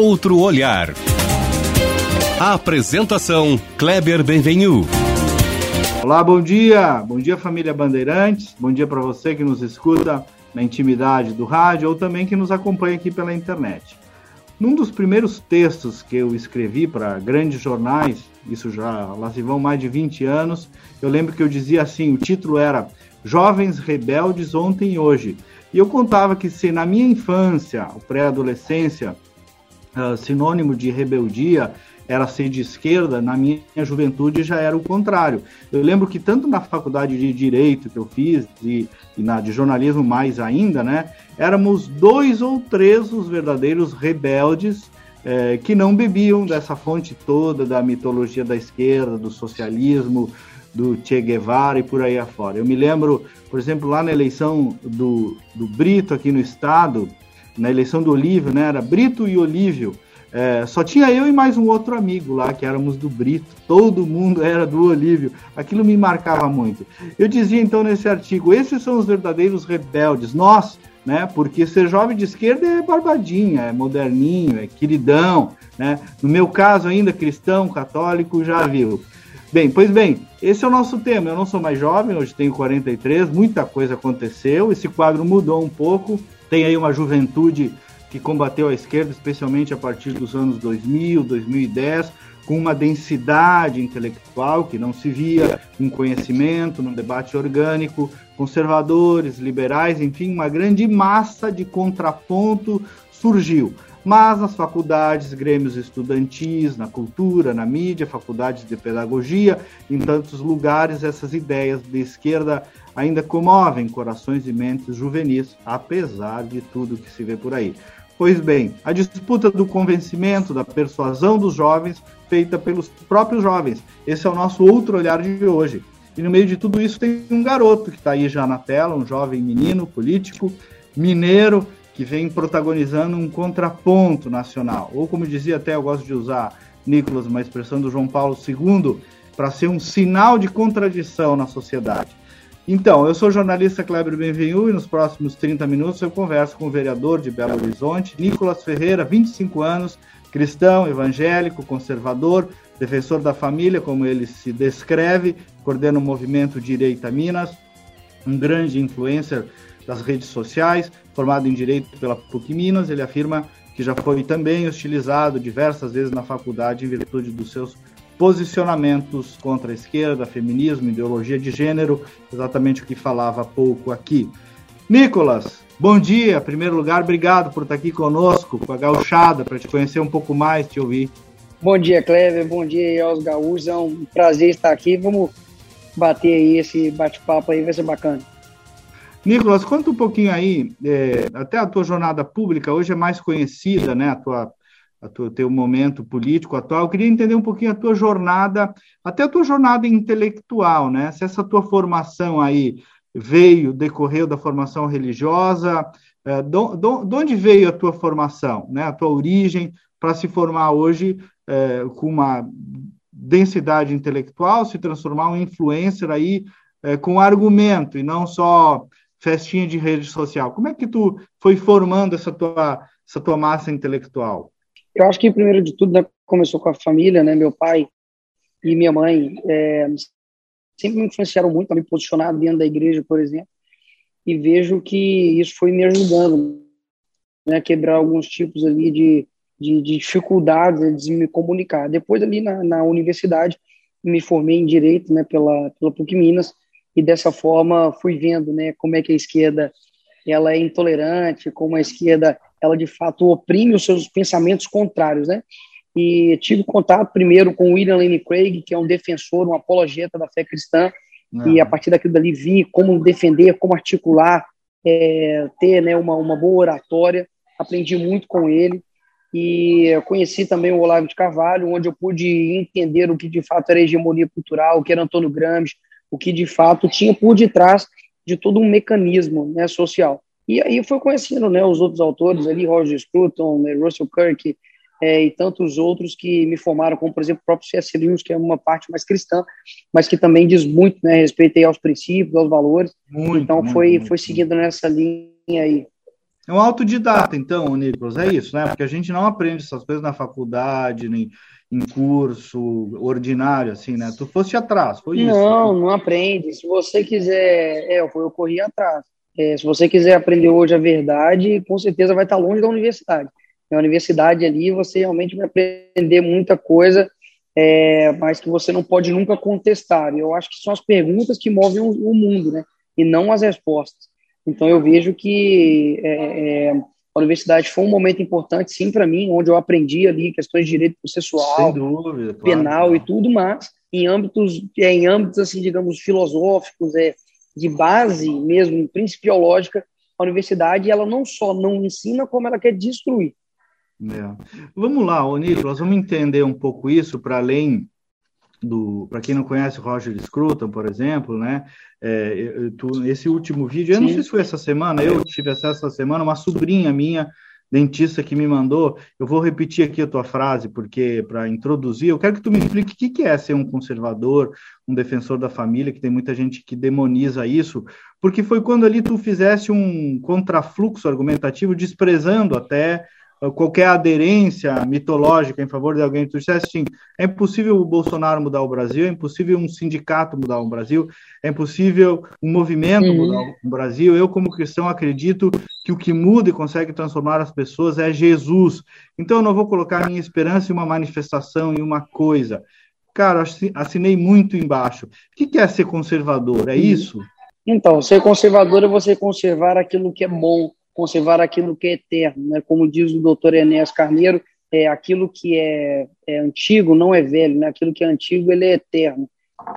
outro olhar. A apresentação Kleber Benvenu. Olá, bom dia. Bom dia, família Bandeirantes. Bom dia para você que nos escuta na intimidade do rádio ou também que nos acompanha aqui pela internet. Num dos primeiros textos que eu escrevi para grandes jornais, isso já lá se vão mais de 20 anos, eu lembro que eu dizia assim, o título era Jovens Rebeldes Ontem e Hoje. E eu contava que se na minha infância, pré-adolescência, uh, sinônimo de rebeldia era ser de esquerda, na minha juventude já era o contrário. Eu lembro que tanto na faculdade de Direito que eu fiz, e, e na de jornalismo mais ainda, né, éramos dois ou três os verdadeiros rebeldes é, que não bebiam dessa fonte toda da mitologia da esquerda, do socialismo, do Che Guevara e por aí afora. Eu me lembro, por exemplo, lá na eleição do, do Brito aqui no estado, na eleição do Olívio, né, era Brito e Olívio, é, só tinha eu e mais um outro amigo lá, que éramos do Brito. Todo mundo era do Olívio. Aquilo me marcava muito. Eu dizia então nesse artigo: esses são os verdadeiros rebeldes. Nós, né? Porque ser jovem de esquerda é barbadinha, é moderninho, é queridão, né? No meu caso, ainda cristão, católico, já viu. Bem, pois bem, esse é o nosso tema. Eu não sou mais jovem, hoje tenho 43, muita coisa aconteceu, esse quadro mudou um pouco. Tem aí uma juventude que combateu a esquerda, especialmente a partir dos anos 2000, 2010, com uma densidade intelectual que não se via, um conhecimento, num debate orgânico, conservadores, liberais, enfim, uma grande massa de contraponto surgiu. Mas nas faculdades, grêmios estudantis, na cultura, na mídia, faculdades de pedagogia, em tantos lugares, essas ideias de esquerda ainda comovem corações e mentes juvenis, apesar de tudo que se vê por aí. Pois bem, a disputa do convencimento, da persuasão dos jovens, feita pelos próprios jovens. Esse é o nosso outro olhar de hoje. E no meio de tudo isso tem um garoto que está aí já na tela, um jovem menino político, mineiro, que vem protagonizando um contraponto nacional. Ou como dizia até, eu gosto de usar, Nicolas, uma expressão do João Paulo II, para ser um sinal de contradição na sociedade. Então, eu sou o jornalista Kleber Benvenu e nos próximos 30 minutos eu converso com o vereador de Belo Horizonte, Nicolas Ferreira, 25 anos, cristão, evangélico, conservador, defensor da família, como ele se descreve, coordena o movimento Direita Minas, um grande influencer das redes sociais, formado em Direito pela PUC Minas, ele afirma que já foi também hostilizado diversas vezes na faculdade em virtude dos seus posicionamentos contra a esquerda, feminismo, ideologia de gênero, exatamente o que falava há pouco aqui. Nicolas, bom dia. Em primeiro lugar, obrigado por estar aqui conosco, com a gauchada, para te conhecer um pouco mais, te ouvir. Bom dia, Clever. Bom dia aos gaúchos. É um prazer estar aqui. Vamos bater aí esse bate-papo aí, vai ser bacana. Nicolas, conta um pouquinho aí, é, até a tua jornada pública hoje é mais conhecida, né? A tua tua, teu momento político atual. Eu queria entender um pouquinho a tua jornada, até a tua jornada intelectual, né? Se essa tua formação aí veio, decorreu da formação religiosa, é, de onde veio a tua formação, né? A tua origem para se formar hoje é, com uma densidade intelectual, se transformar um influencer aí é, com argumento e não só festinha de rede social. Como é que tu foi formando essa tua, essa tua massa intelectual? Eu acho que, primeiro de tudo, né, começou com a família, né? Meu pai e minha mãe é, sempre me influenciaram muito a me posicionar dentro da igreja, por exemplo, e vejo que isso foi me ajudando, né? Quebrar alguns tipos ali de, de, de dificuldades de me comunicar. Depois, ali na, na universidade, me formei em Direito, né? Pela, pela PUC Minas, e dessa forma fui vendo, né? Como é que a esquerda ela é intolerante, como a esquerda ela de fato oprime os seus pensamentos contrários, né? E tive contato primeiro com William Lane Craig, que é um defensor, um apologeta da fé cristã, Não. e a partir daquilo dali vi como defender, como articular, é, ter né, uma, uma boa oratória, aprendi muito com ele, e conheci também o Olavo de Carvalho, onde eu pude entender o que de fato era hegemonia cultural, o que era Antônio Gramsci, o que de fato tinha por detrás de todo um mecanismo né, social. E aí foi conhecendo né, os outros autores ali, Roger Scruton, né, Russell Kirk é, e tantos outros que me formaram, como por exemplo o próprio C.S. Lewis, que é uma parte mais cristã, mas que também diz muito, né, respeito aos princípios, aos valores. Muito, então muito, foi, muito, foi seguindo nessa linha aí. É um autodidata, então, Nicolas, é isso, né? Porque a gente não aprende essas coisas na faculdade, nem em curso ordinário, assim, né? Tu foste atrás, foi não, isso? Não, não aprende. Se você quiser, é, eu corri atrás. É, se você quiser aprender hoje a verdade, com certeza vai estar longe da universidade. Na universidade ali você realmente vai aprender muita coisa, é, mas que você não pode nunca contestar. Eu acho que são as perguntas que movem o, o mundo, né? E não as respostas. Então eu vejo que é, é a universidade foi um momento importante, sim, para mim, onde eu aprendi ali questões de direito processual, dúvida, penal claro. e tudo, mas em âmbitos, é, em âmbitos assim, digamos, filosóficos, é, de base mesmo, principiológica, a universidade ela não só não ensina, como ela quer destruir. É. Vamos lá, Nicolas, vamos entender um pouco isso para além do, para quem não conhece o Roger Scruton, por exemplo, né? É, tu, esse último vídeo, eu não sei se foi essa semana, eu tive acesso essa semana, uma sobrinha minha, dentista, que me mandou. Eu vou repetir aqui a tua frase, porque para introduzir, eu quero que tu me explique o que, que é ser um conservador, um defensor da família, que tem muita gente que demoniza isso, porque foi quando ali tu fizesse um contrafluxo argumentativo, desprezando até qualquer aderência mitológica em favor de alguém, tu dissesse assim, é impossível o Bolsonaro mudar o Brasil, é impossível um sindicato mudar o Brasil, é impossível um movimento uhum. mudar o Brasil. Eu, como cristão, acredito que o que muda e consegue transformar as pessoas é Jesus. Então, eu não vou colocar minha esperança em uma manifestação, em uma coisa. Cara, assinei muito embaixo. O que é ser conservador? É uhum. isso? Então, ser conservador é você conservar aquilo que é bom, conservar aquilo que é eterno, né? Como diz o doutor Enéas Carneiro, é aquilo que é, é antigo não é velho, né? Aquilo que é antigo ele é eterno.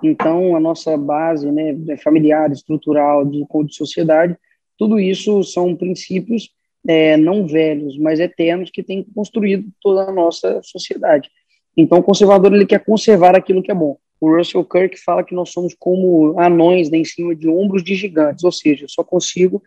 Então a nossa base, né, é familiar, estrutural, de, de sociedade, tudo isso são princípios é, não velhos, mas eternos que têm construído toda a nossa sociedade. Então o conservador ele quer conservar aquilo que é bom. O Russell Kirk fala que nós somos como anões né, em cima de ombros de gigantes, ou seja, eu só consigo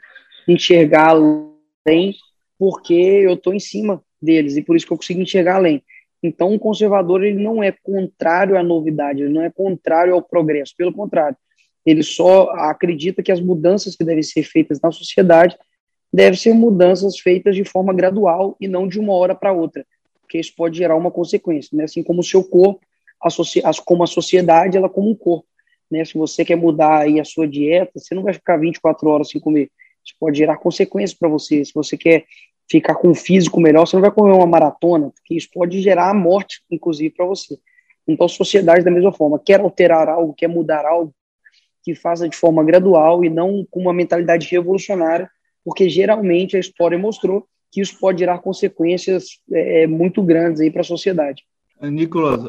enxergar além porque eu estou em cima deles e por isso que eu consigo enxergar além. Então, o conservador ele não é contrário à novidade, ele não é contrário ao progresso, pelo contrário, ele só acredita que as mudanças que devem ser feitas na sociedade devem ser mudanças feitas de forma gradual e não de uma hora para outra, porque isso pode gerar uma consequência, né? Assim como o seu corpo, como a sociedade, ela como um corpo, né? Se você quer mudar aí a sua dieta, você não vai ficar 24 horas sem comer isso pode gerar consequências para você. Se você quer ficar com um físico melhor, você não vai correr uma maratona, porque isso pode gerar a morte, inclusive, para você. Então, a sociedade, da mesma forma, quer alterar algo, quer mudar algo, que faça de forma gradual e não com uma mentalidade revolucionária, porque geralmente a história mostrou que isso pode gerar consequências é, muito grandes aí para a sociedade. Nicolas,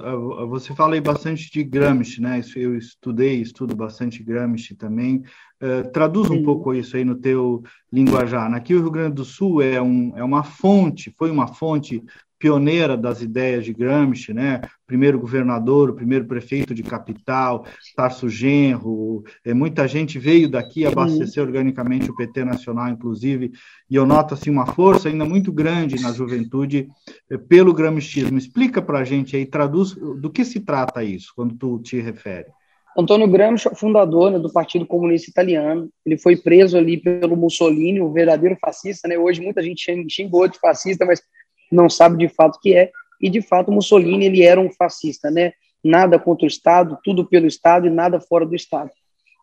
você fala aí bastante de Gramsci, né? Eu estudei, estudo bastante Gramsci também. Uh, traduz um pouco isso aí no teu linguajar. Aqui o Rio Grande do Sul é, um, é uma fonte, foi uma fonte pioneira das ideias de Gramsci, né? Primeiro governador, o primeiro prefeito de capital, Tarso Genro, é, muita gente veio daqui abastecer organicamente o PT nacional, inclusive, e eu noto assim uma força ainda muito grande na juventude é, pelo gramscismo. Explica para a gente aí, traduz do que se trata isso quando tu te refere. Antônio Gramsci é fundador né, do Partido Comunista Italiano. Ele foi preso ali pelo Mussolini, o verdadeiro fascista. Né? Hoje muita gente xingou de fascista, mas não sabe de fato o que é. E de fato Mussolini ele era um fascista, né? Nada contra o Estado, tudo pelo Estado e nada fora do Estado.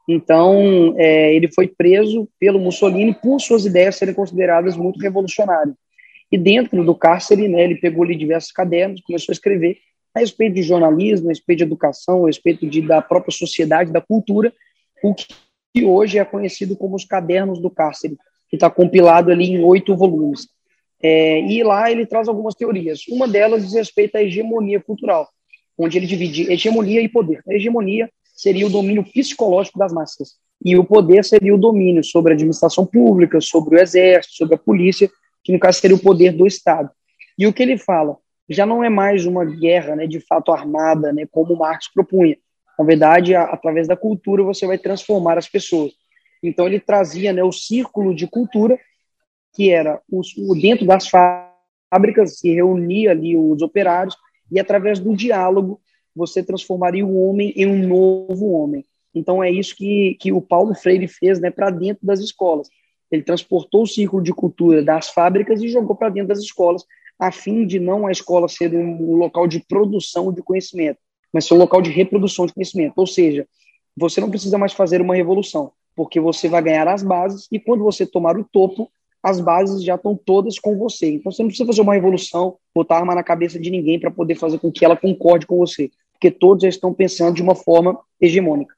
Então é, ele foi preso pelo Mussolini por suas ideias serem consideradas muito revolucionárias. E dentro do cárcere, né, ele pegou ali diversos cadernos, começou a escrever a respeito de jornalismo, a respeito de educação, a respeito de, da própria sociedade, da cultura, o que hoje é conhecido como os cadernos do cárcere, que está compilado ali em oito volumes. É, e lá ele traz algumas teorias. Uma delas diz respeito à hegemonia cultural, onde ele divide hegemonia e poder. A hegemonia seria o domínio psicológico das massas, e o poder seria o domínio sobre a administração pública, sobre o exército, sobre a polícia, que no caso seria o poder do Estado. E o que ele fala? já não é mais uma guerra, né, de fato armada, né, como Marx propunha. Na verdade, a, através da cultura você vai transformar as pessoas. Então ele trazia, né, o círculo de cultura que era o, o dentro das fábricas se reunia ali os operários e através do diálogo você transformaria o homem em um novo homem. Então é isso que, que o Paulo Freire fez, né, para dentro das escolas. ele transportou o círculo de cultura das fábricas e jogou para dentro das escolas, a fim de não a escola ser um local de produção de conhecimento, mas ser um local de reprodução de conhecimento. Ou seja, você não precisa mais fazer uma revolução, porque você vai ganhar as bases e quando você tomar o topo, as bases já estão todas com você. Então você não precisa fazer uma revolução, botar arma na cabeça de ninguém para poder fazer com que ela concorde com você, porque todos já estão pensando de uma forma hegemônica.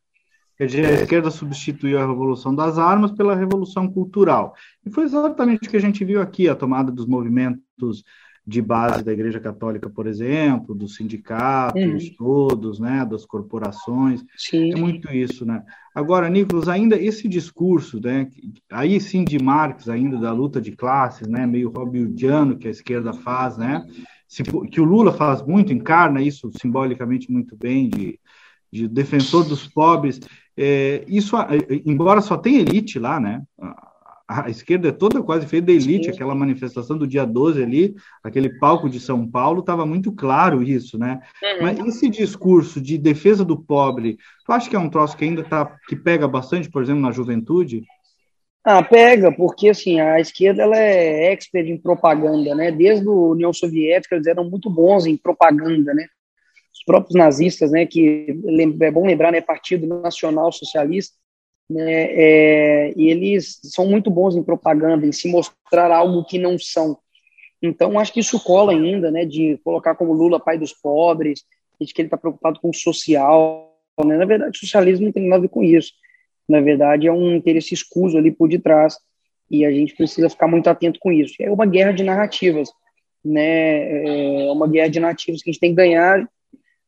Quer dizer, a esquerda substituiu a revolução das armas pela revolução cultural. E foi exatamente o que a gente viu aqui, a tomada dos movimentos de base da Igreja Católica, por exemplo, dos sindicatos, uhum. todos, né, das corporações. Sim. É muito isso, né? Agora, Nicolas, ainda esse discurso, né, aí sim de Marx, ainda da luta de classes, né, meio robbidiano que a esquerda faz, né, que o Lula faz muito, encarna isso simbolicamente muito bem, de, de defensor dos pobres. É, isso, embora só tenha elite lá, né, a esquerda é toda quase feita da elite, aquela manifestação do dia 12 ali, aquele palco de São Paulo, estava muito claro isso, né? Uhum. Mas esse discurso de defesa do pobre, tu acha que é um troço que ainda tá, que pega bastante, por exemplo, na juventude? Ah, pega, porque assim, a esquerda ela é expert em propaganda, né? Desde a União Soviética eles eram muito bons em propaganda, né? Os próprios nazistas, né, que é bom lembrar, né, Partido Nacional Socialista, né, é, e eles são muito bons em propaganda, em se mostrar algo que não são. Então, acho que isso cola ainda, né, de colocar como Lula pai dos pobres, de que ele está preocupado com o social. Né? Na verdade, o socialismo não tem nada a ver com isso. Na verdade, é um interesse escuso ali por detrás, e a gente precisa ficar muito atento com isso. É uma guerra de narrativas, né? É uma guerra de narrativas que a gente tem que ganhar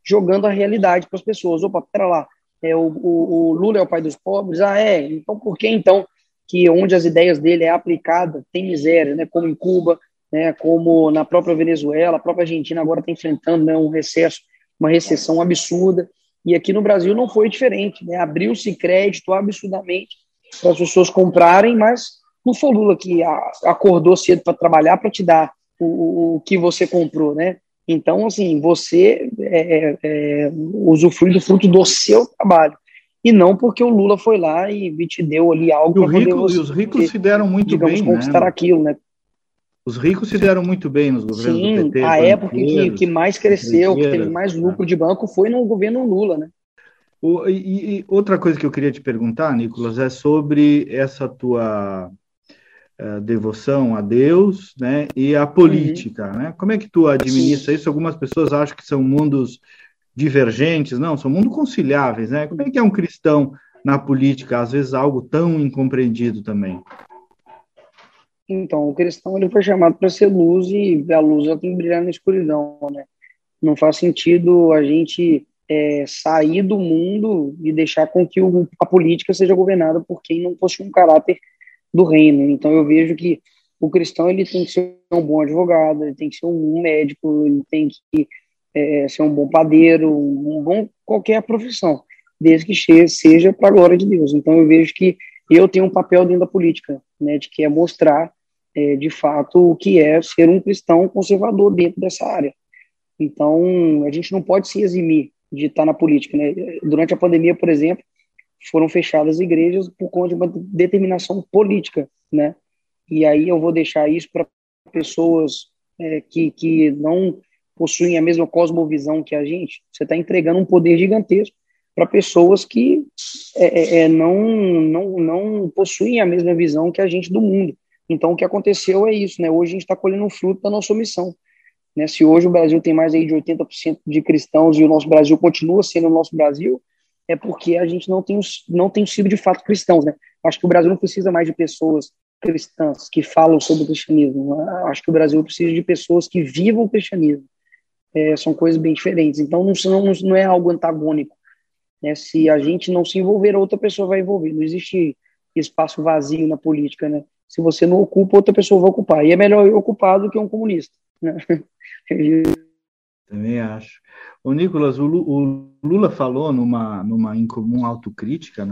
jogando a realidade para as pessoas. Opa, pera lá, é, o, o, o, Lula é o pai dos pobres. Ah, é? Então por que então que onde as ideias dele é aplicada tem miséria, né? Como em Cuba, né? Como na própria Venezuela, a própria Argentina agora está enfrentando né, um recesso, uma recessão absurda. E aqui no Brasil não foi diferente, né? Abriu-se crédito absurdamente para as pessoas comprarem, mas não foi Lula que acordou cedo para trabalhar para te dar o, o que você comprou, né? Então, assim, você é, é, usufrui do fruto do seu trabalho. E não porque o Lula foi lá e te deu ali algo. E, rico, e os ricos se deram muito digamos, bem. conquistar né? aquilo, né? Os ricos se deram muito bem nos governos Sim, do PT. a época que, que mais cresceu, que teve mais lucro de banco foi no governo Lula, né? O, e, e, outra coisa que eu queria te perguntar, Nicolas, é sobre essa tua uh, devoção a Deus, né, e a política, uhum. né? Como é que tu administra isso? Algumas pessoas acham que são mundos divergentes, não, são mundos conciliáveis, né? Como é que é um cristão na política, às vezes algo tão incompreendido também? Então, o cristão ele foi chamado para ser luz e a luz ela tem que brilhar na escuridão, né? Não faz sentido a gente é, sair do mundo e deixar com que o, a política seja governada por quem não possui um caráter do reino. Então eu vejo que o cristão ele tem que ser um bom advogado, ele tem que ser um médico, ele tem que é, ser um bom padeiro, um bom qualquer profissão, desde que seja para a glória de Deus. Então eu vejo que eu tenho um papel dentro da política, né, de que é mostrar é, de fato o que é ser um cristão conservador dentro dessa área. Então a gente não pode se eximir de estar na política, né? Durante a pandemia, por exemplo, foram fechadas igrejas por conta de uma determinação política, né? E aí eu vou deixar isso para pessoas é, que, que não possuem a mesma cosmovisão que a gente. Você está entregando um poder gigantesco para pessoas que é, é, é, não, não, não possuem a mesma visão que a gente do mundo. Então, o que aconteceu é isso, né? Hoje a gente está colhendo o fruto da nossa omissão. Né? Se hoje o Brasil tem mais aí de 80% de cristãos e o nosso Brasil continua sendo o nosso Brasil, é porque a gente não tem, não tem sido de fato cristãos, né? Acho que o Brasil não precisa mais de pessoas cristãs que falam sobre o cristianismo. Acho que o Brasil precisa de pessoas que vivam o cristianismo. É, são coisas bem diferentes. Então, não, não, não é algo antagônico. Né? Se a gente não se envolver, outra pessoa vai envolver. Não existe espaço vazio na política, né? Se você não ocupa, outra pessoa vai ocupar. E é melhor eu ocupar do que um comunista. Né? Também acho. O Nicolas, o Lula falou numa, numa incomum autocrítica,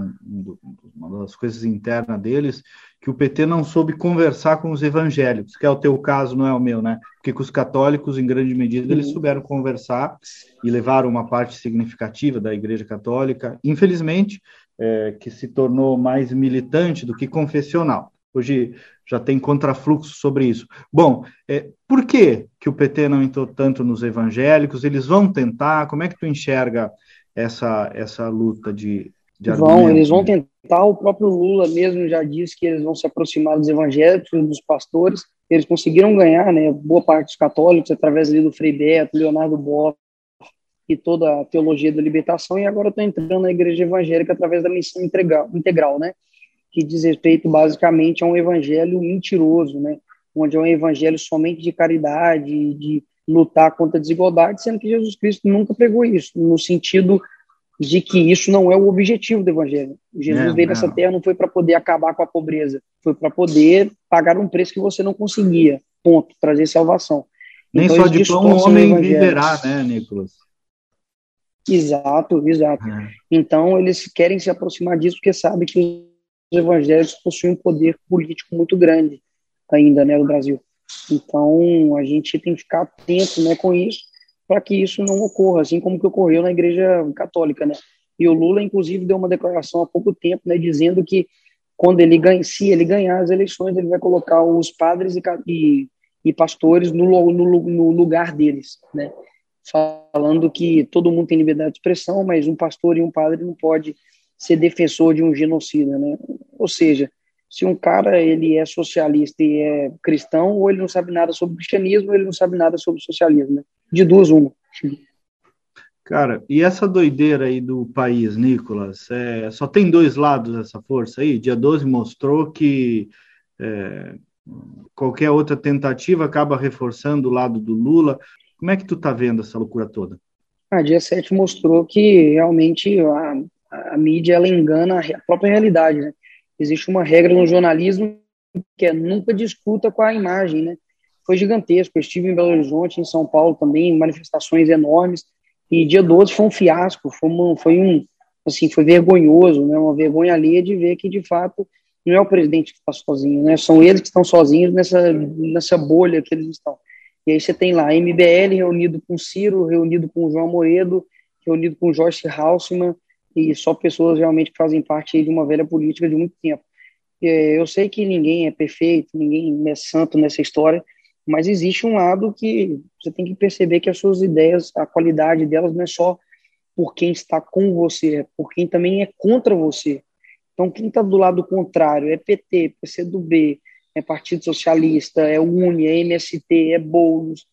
uma das coisas internas deles, que o PT não soube conversar com os evangélicos, que é o teu caso, não é o meu, né? Porque com os católicos, em grande medida, eles souberam conversar e levaram uma parte significativa da Igreja Católica, infelizmente, é, que se tornou mais militante do que confessional. Hoje já tem contrafluxo sobre isso. Bom, é, por que, que o PT não entrou tanto nos evangélicos? Eles vão tentar? Como é que tu enxerga essa, essa luta de, de Vão, eles vão tentar. O próprio Lula mesmo já disse que eles vão se aproximar dos evangélicos, dos pastores. Eles conseguiram ganhar, né, boa parte dos católicos através ali do Frei Beto, Leonardo Boff e toda a teologia da libertação. E agora estão entrando na igreja evangélica através da missão integral, integral, né? Que diz respeito basicamente a um evangelho mentiroso, né? onde é um evangelho somente de caridade, de lutar contra a desigualdade, sendo que Jesus Cristo nunca pregou isso, no sentido de que isso não é o objetivo do evangelho. Jesus é, veio nessa terra não foi para poder acabar com a pobreza, foi para poder pagar um preço que você não conseguia. Ponto, trazer salvação. Nem então, só de pão o homem viverá, né, Nicolas? Exato, exato. É. Então eles querem se aproximar disso porque sabem que os evangélicos possuem um poder político muito grande ainda, né, no Brasil. Então, a gente tem que ficar atento, né, com isso, para que isso não ocorra, assim como que ocorreu na Igreja Católica, né? E o Lula, inclusive, deu uma declaração há pouco tempo, né, dizendo que quando ele ganha, se ele ganhar as eleições, ele vai colocar os padres e, e, e pastores no, no, no lugar deles, né? Falando que todo mundo tem liberdade de expressão, mas um pastor e um padre não pode ser defensor de um genocida, né? Ou seja, se um cara ele é socialista e é cristão, ou ele não sabe nada sobre cristianismo, ou ele não sabe nada sobre socialismo, né? De duas uma. Cara, e essa doideira aí do país, Nicolas, é, só tem dois lados essa força aí? Dia 12 mostrou que é, qualquer outra tentativa acaba reforçando o lado do Lula. Como é que tu tá vendo essa loucura toda? Ah, dia 7 mostrou que realmente a, a mídia ela engana a própria realidade, né? Existe uma regra no jornalismo que é nunca discuta com a imagem, né? Foi gigantesco. Eu estive em Belo Horizonte, em São Paulo também, manifestações enormes. E dia 12 foi um fiasco, foi, uma, foi um, assim, foi vergonhoso, né? Uma vergonha alheia de ver que de fato não é o presidente que está sozinho, né? São eles que estão sozinhos nessa nessa bolha que eles estão. E aí você tem lá MBL reunido com Ciro, reunido com João Moedo, reunido com Joyce Halseman, e só pessoas realmente que fazem parte de uma velha política de muito tempo. É, eu sei que ninguém é perfeito, ninguém é santo nessa história, mas existe um lado que você tem que perceber que as suas ideias, a qualidade delas não é só por quem está com você, é por quem também é contra você. Então, quem está do lado contrário é PT, PCdoB, é Partido Socialista, é UNE, é MST, é Boulos,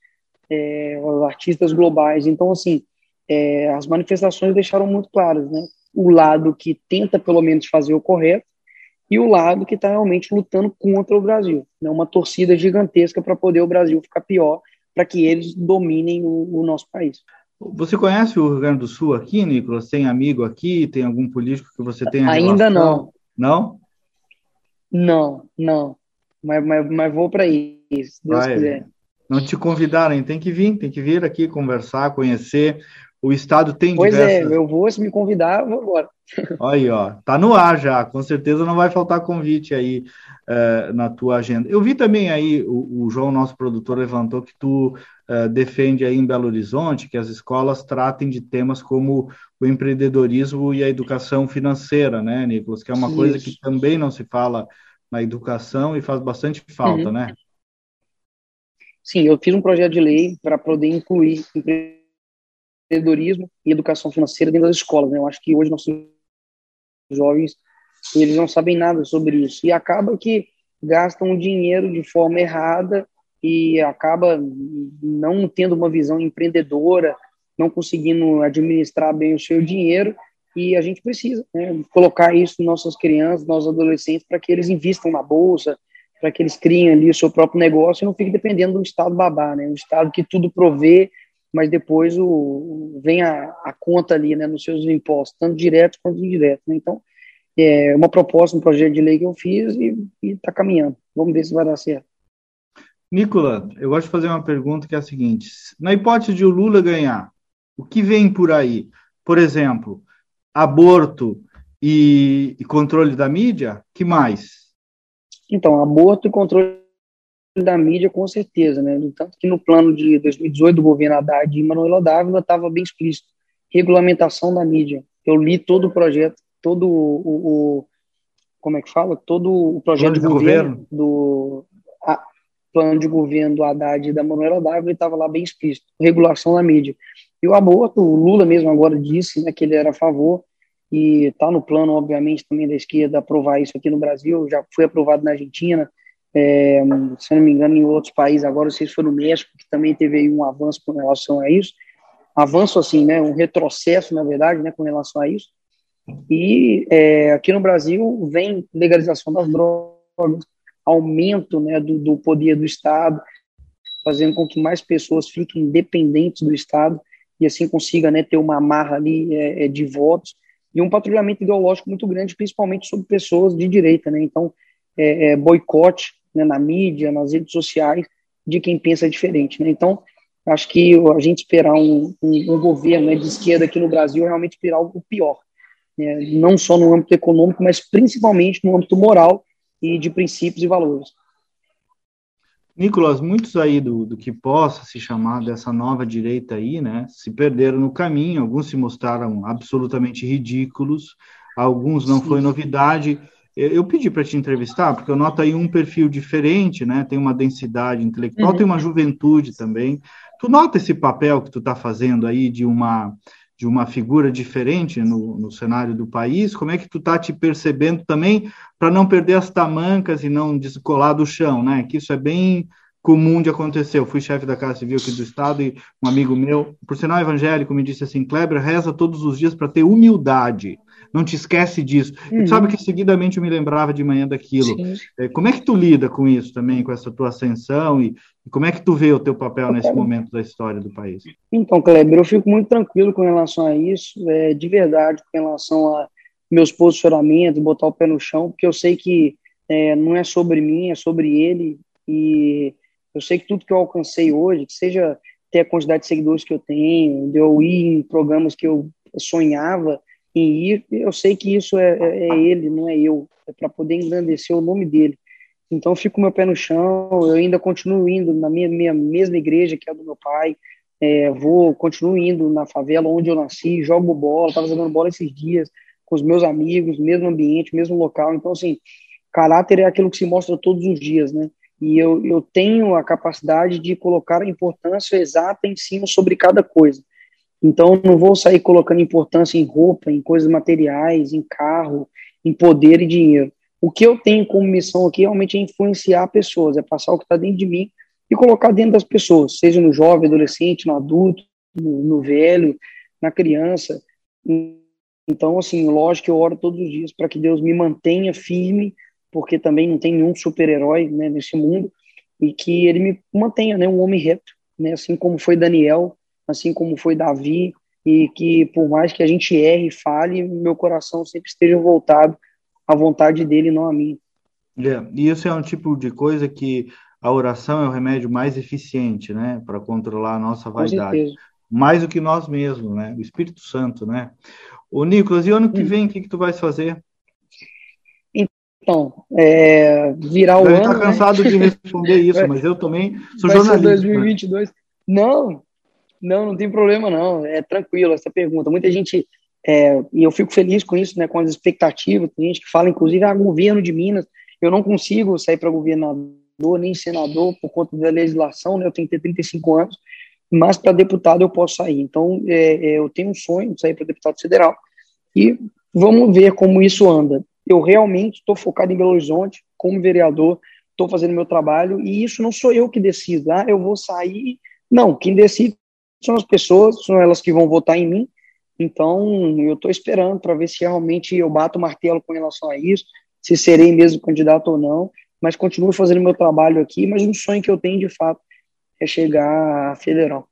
é, artistas globais. Então, assim, é, as manifestações deixaram muito claras, né? O lado que tenta pelo menos fazer o correto e o lado que está realmente lutando contra o Brasil, né? Uma torcida gigantesca para poder o Brasil ficar pior, para que eles dominem o, o, nosso país. Você conhece o Rio Grande do Sul aqui, Nicolas? Tem amigo aqui? Tem algum político que você tenha Ainda relação? não. Não? Não, não. Mas, mas, mas vou para isso, se Deus Vai. quiser. Não te convidaram, tem que vir, tem que vir aqui conversar, conhecer. O Estado tem pois é, diversas... é, eu vou, se me convidar, eu vou agora. Aí, ó, tá no ar já, com certeza não vai faltar convite aí uh, na tua agenda. Eu vi também aí, o, o João, nosso produtor, levantou que tu uh, defende aí em Belo Horizonte que as escolas tratem de temas como o empreendedorismo e a educação financeira, né, Nicolas? Que é uma Isso. coisa que também não se fala na educação e faz bastante falta, uhum. né? Sim, eu fiz um projeto de lei para poder incluir empreendedorismo e educação financeira dentro das escolas. Né? Eu acho que hoje nossos jovens eles não sabem nada sobre isso e acaba que gastam dinheiro de forma errada e acaba não tendo uma visão empreendedora, não conseguindo administrar bem o seu dinheiro e a gente precisa né, colocar isso em nossas crianças, nossos adolescentes, para que eles invistam na bolsa, para que eles criem ali o seu próprio negócio e não fiquem dependendo do Estado babá, né? Um Estado que tudo provê mas depois o, vem a, a conta ali, né, nos seus impostos, tanto diretos quanto indiretos. Né? Então, é uma proposta, um projeto de lei que eu fiz e está caminhando. Vamos ver se vai dar certo. Nicola, eu gosto de fazer uma pergunta que é a seguinte: na hipótese de o Lula ganhar, o que vem por aí? Por exemplo, aborto e, e controle da mídia? Que mais? Então, aborto e controle da mídia, com certeza, né? Tanto que no plano de 2018 do governo Haddad e Manuel Dávila estava bem explícito. Regulamentação da mídia. Eu li todo o projeto, todo o, o, como é que fala? Todo o projeto plano de, de governo, governo, do a, plano de governo do Haddad e da Manuela Dávila estava lá bem explícito, regulação da mídia. E o aborto, o Lula mesmo agora disse né, que ele era a favor, e está no plano, obviamente, também da esquerda aprovar isso aqui no Brasil, já foi aprovado na Argentina, é, se não me engano, em outros países, agora, não sei se foi no México, que também teve um avanço com relação a isso, avanço assim, né, um retrocesso, na verdade, né, com relação a isso, e é, aqui no Brasil vem legalização das drogas, aumento né, do, do poder do Estado, fazendo com que mais pessoas fiquem dependentes do Estado e assim consiga né, ter uma amarra ali é, é, de votos e um patrulhamento ideológico muito grande, principalmente sobre pessoas de direita. Né? Então, é, é, boicote né, na mídia, nas redes sociais, de quem pensa diferente. Né? Então, acho que a gente esperar um, um, um governo né, de esquerda aqui no Brasil realmente esperar algo pior né, não só no âmbito econômico, mas principalmente no âmbito moral e de princípios e valores. Nicolas, muitos aí do, do que possa se chamar dessa nova direita aí, né, se perderam no caminho, alguns se mostraram absolutamente ridículos, alguns não Sim. foi novidade. Eu pedi para te entrevistar, porque eu noto aí um perfil diferente, né, tem uma densidade intelectual, uhum. tem uma juventude também. Tu nota esse papel que tu está fazendo aí de uma de uma figura diferente no, no cenário do país? Como é que tu está te percebendo também para não perder as tamancas e não descolar do chão, né? Que isso é bem comum de acontecer. Eu fui chefe da Casa Civil aqui do Estado e um amigo meu, por sinal evangélico, me disse assim, Kleber, reza todos os dias para ter humildade não te esquece disso. Uhum. E sabe que seguidamente eu me lembrava de manhã daquilo. Sim. É, como é que tu lida com isso também, com essa tua ascensão e, e como é que tu vê o teu papel nesse momento da história do país? Então, Kleber, eu fico muito tranquilo com relação a isso, é, de verdade, com relação a meus posicionamentos, botar o pé no chão, porque eu sei que é, não é sobre mim, é sobre ele, e eu sei que tudo que eu alcancei hoje, que seja ter a quantidade de seguidores que eu tenho, de eu ir em programas que eu sonhava, em ir, eu sei que isso é, é, é ele, não é eu, é para poder engrandecer o nome dele. Então fico meu pé no chão, eu ainda continuo indo na minha, minha mesma igreja que é a do meu pai, é, vou, continuo indo na favela onde eu nasci, jogo bola, estava jogando bola esses dias com os meus amigos, mesmo ambiente, mesmo local. Então, assim, caráter é aquilo que se mostra todos os dias, né? E eu, eu tenho a capacidade de colocar a importância exata em cima sobre cada coisa. Então, não vou sair colocando importância em roupa, em coisas materiais, em carro, em poder e dinheiro. O que eu tenho como missão aqui realmente é influenciar pessoas, é passar o que está dentro de mim e colocar dentro das pessoas, seja no jovem, adolescente, no adulto, no, no velho, na criança. Então, assim, lógico que eu oro todos os dias para que Deus me mantenha firme, porque também não tem nenhum super-herói né, nesse mundo, e que ele me mantenha né, um homem reto, né, assim como foi Daniel, assim como foi Davi, e que por mais que a gente erre e fale, meu coração sempre esteja voltado à vontade dele, não a mim. É, e isso é um tipo de coisa que a oração é o remédio mais eficiente, né, para controlar a nossa vaidade. Mais do que nós mesmos, né, o Espírito Santo, né. O Nicolas, e ano que hum. vem, o que, que tu vais fazer? Então, é, virar o Deve ano. Está cansado né? de responder isso, mas eu também sou Vai jornalista. Ser 2022. Né? Não, não, não tem problema não, é tranquilo essa pergunta. Muita gente, é, e eu fico feliz com isso, né, com as expectativas, tem gente que fala, inclusive, ah, governo de Minas, eu não consigo sair para governador, nem senador, por conta da legislação, né, eu tenho que ter 35 anos, mas para deputado eu posso sair. Então, é, é, eu tenho um sonho de sair para deputado federal, e vamos ver como isso anda. Eu realmente estou focado em Belo Horizonte, como vereador, estou fazendo meu trabalho, e isso não sou eu que decido, ah, eu vou sair... Não, quem decide são as pessoas, são elas que vão votar em mim. Então, eu estou esperando para ver se realmente eu bato o martelo com relação a isso, se serei mesmo candidato ou não, mas continuo fazendo meu trabalho aqui, mas um sonho que eu tenho de fato é chegar à federal.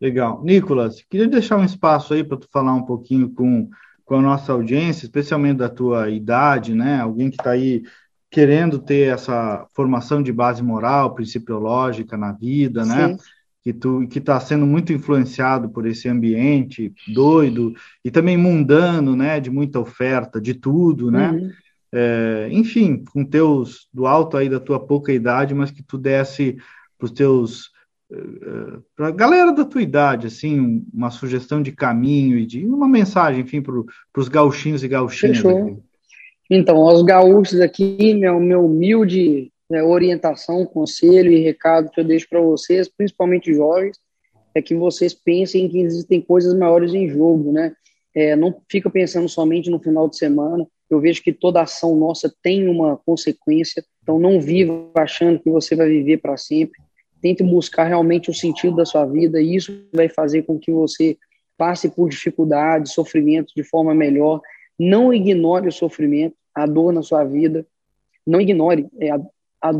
Legal. Nicolas, queria deixar um espaço aí para tu falar um pouquinho com, com a nossa audiência, especialmente da tua idade, né? Alguém que está aí querendo ter essa formação de base moral, principiológica na vida, né? Sim que tu que está sendo muito influenciado por esse ambiente doido e também mundano, né, de muita oferta, de tudo, né? Uhum. É, enfim, com teus do alto aí da tua pouca idade, mas que tu desse para os teus para a galera da tua idade, assim, uma sugestão de caminho e de uma mensagem, enfim, para os gauchinhos e gauchinhas. Então, aos gaúchos aqui, meu, meu humilde né, orientação, conselho e recado que eu deixo para vocês, principalmente jovens, é que vocês pensem que existem coisas maiores em jogo, né? É, não fica pensando somente no final de semana. Eu vejo que toda ação nossa tem uma consequência, então não viva achando que você vai viver para sempre. Tente buscar realmente o sentido da sua vida, e isso vai fazer com que você passe por dificuldades, sofrimentos de forma melhor. Não ignore o sofrimento, a dor na sua vida. Não ignore, é, a, a,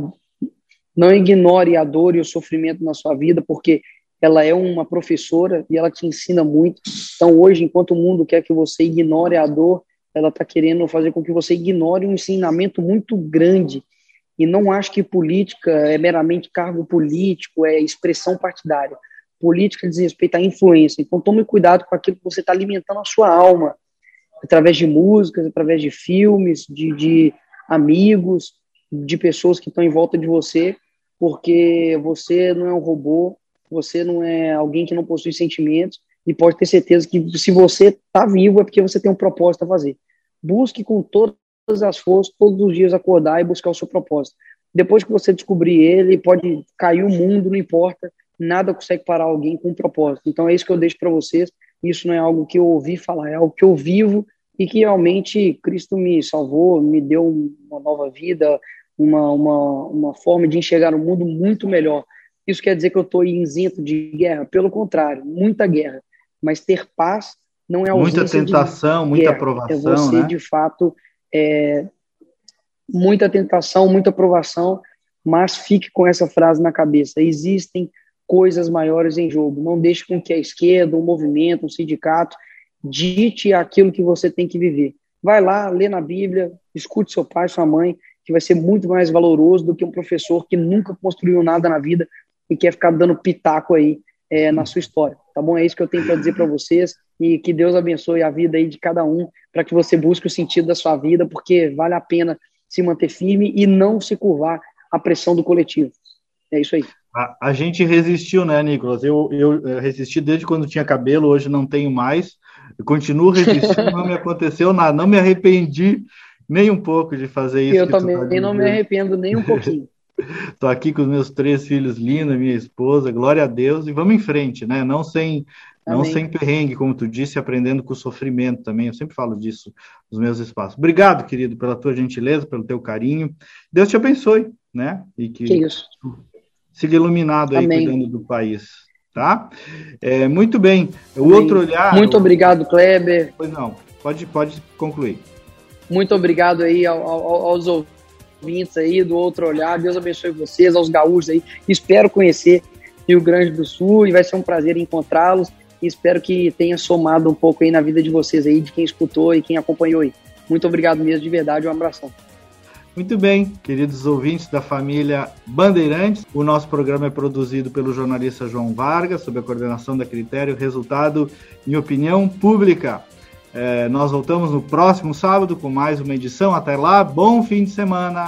não ignore a dor e o sofrimento na sua vida, porque ela é uma professora e ela te ensina muito. Então, hoje, enquanto o mundo quer que você ignore a dor, ela está querendo fazer com que você ignore um ensinamento muito grande. E não acho que política é meramente cargo político, é expressão partidária. Política diz respeito à influência. Então, tome cuidado com aquilo que você está alimentando a sua alma, através de músicas, através de filmes, de, de amigos, de pessoas que estão em volta de você, porque você não é um robô, você não é alguém que não possui sentimentos e pode ter certeza que se você está vivo é porque você tem um propósito a fazer. Busque com todas as forças, todos os dias acordar e buscar o seu propósito. Depois que você descobrir ele, pode cair o mundo, não importa, nada consegue parar alguém com um propósito. Então é isso que eu deixo para vocês. Isso não é algo que eu ouvi falar, é algo que eu vivo e que realmente Cristo me salvou, me deu uma nova vida, uma, uma, uma forma de enxergar o mundo muito melhor. Isso quer dizer que eu estou isento de guerra? Pelo contrário, muita guerra. Mas ter paz não é ausência Muita tentação, muita aprovação, É você, né? de fato, é, muita tentação, muita aprovação, mas fique com essa frase na cabeça. Existem coisas maiores em jogo. Não deixe com que a esquerda, um movimento, um sindicato dite aquilo que você tem que viver. Vai lá, lê na Bíblia, escute seu pai, sua mãe, que vai ser muito mais valoroso do que um professor que nunca construiu nada na vida, e quer ficar dando pitaco aí é, na sua história, tá bom? É isso que eu tenho para dizer para vocês e que Deus abençoe a vida aí de cada um para que você busque o sentido da sua vida, porque vale a pena se manter firme e não se curvar à pressão do coletivo. É isso aí. A, a gente resistiu, né, Nicolas? Eu, eu, resisti desde quando tinha cabelo, hoje não tenho mais. Eu continuo resistindo, não me aconteceu nada, não me arrependi nem um pouco de fazer isso. Eu também tá não me arrependo nem um pouquinho. Estou aqui com os meus três filhos lindos, minha esposa, glória a Deus, e vamos em frente, né? Não sem, não sem perrengue, como tu disse, aprendendo com o sofrimento também. Eu sempre falo disso nos meus espaços. Obrigado, querido, pela tua gentileza, pelo teu carinho. Deus te abençoe, né? E que, que isso. siga iluminado aí Amém. cuidando do país. Tá? É, muito bem. O Amém. outro olhar. Muito obrigado, Kleber. Pois não, pode, pode concluir. Muito obrigado aí aos ouvintes aí do Outro Olhar. Deus abençoe vocês, aos gaúchos aí. Espero conhecer Rio Grande do Sul e vai ser um prazer encontrá-los. E espero que tenha somado um pouco aí na vida de vocês aí, de quem escutou e quem acompanhou aí. Muito obrigado mesmo, de verdade, um abração. Muito bem, queridos ouvintes da família Bandeirantes, o nosso programa é produzido pelo jornalista João Vargas, sob a coordenação da Critério, resultado em opinião pública. É, nós voltamos no próximo sábado com mais uma edição. Até lá, bom fim de semana!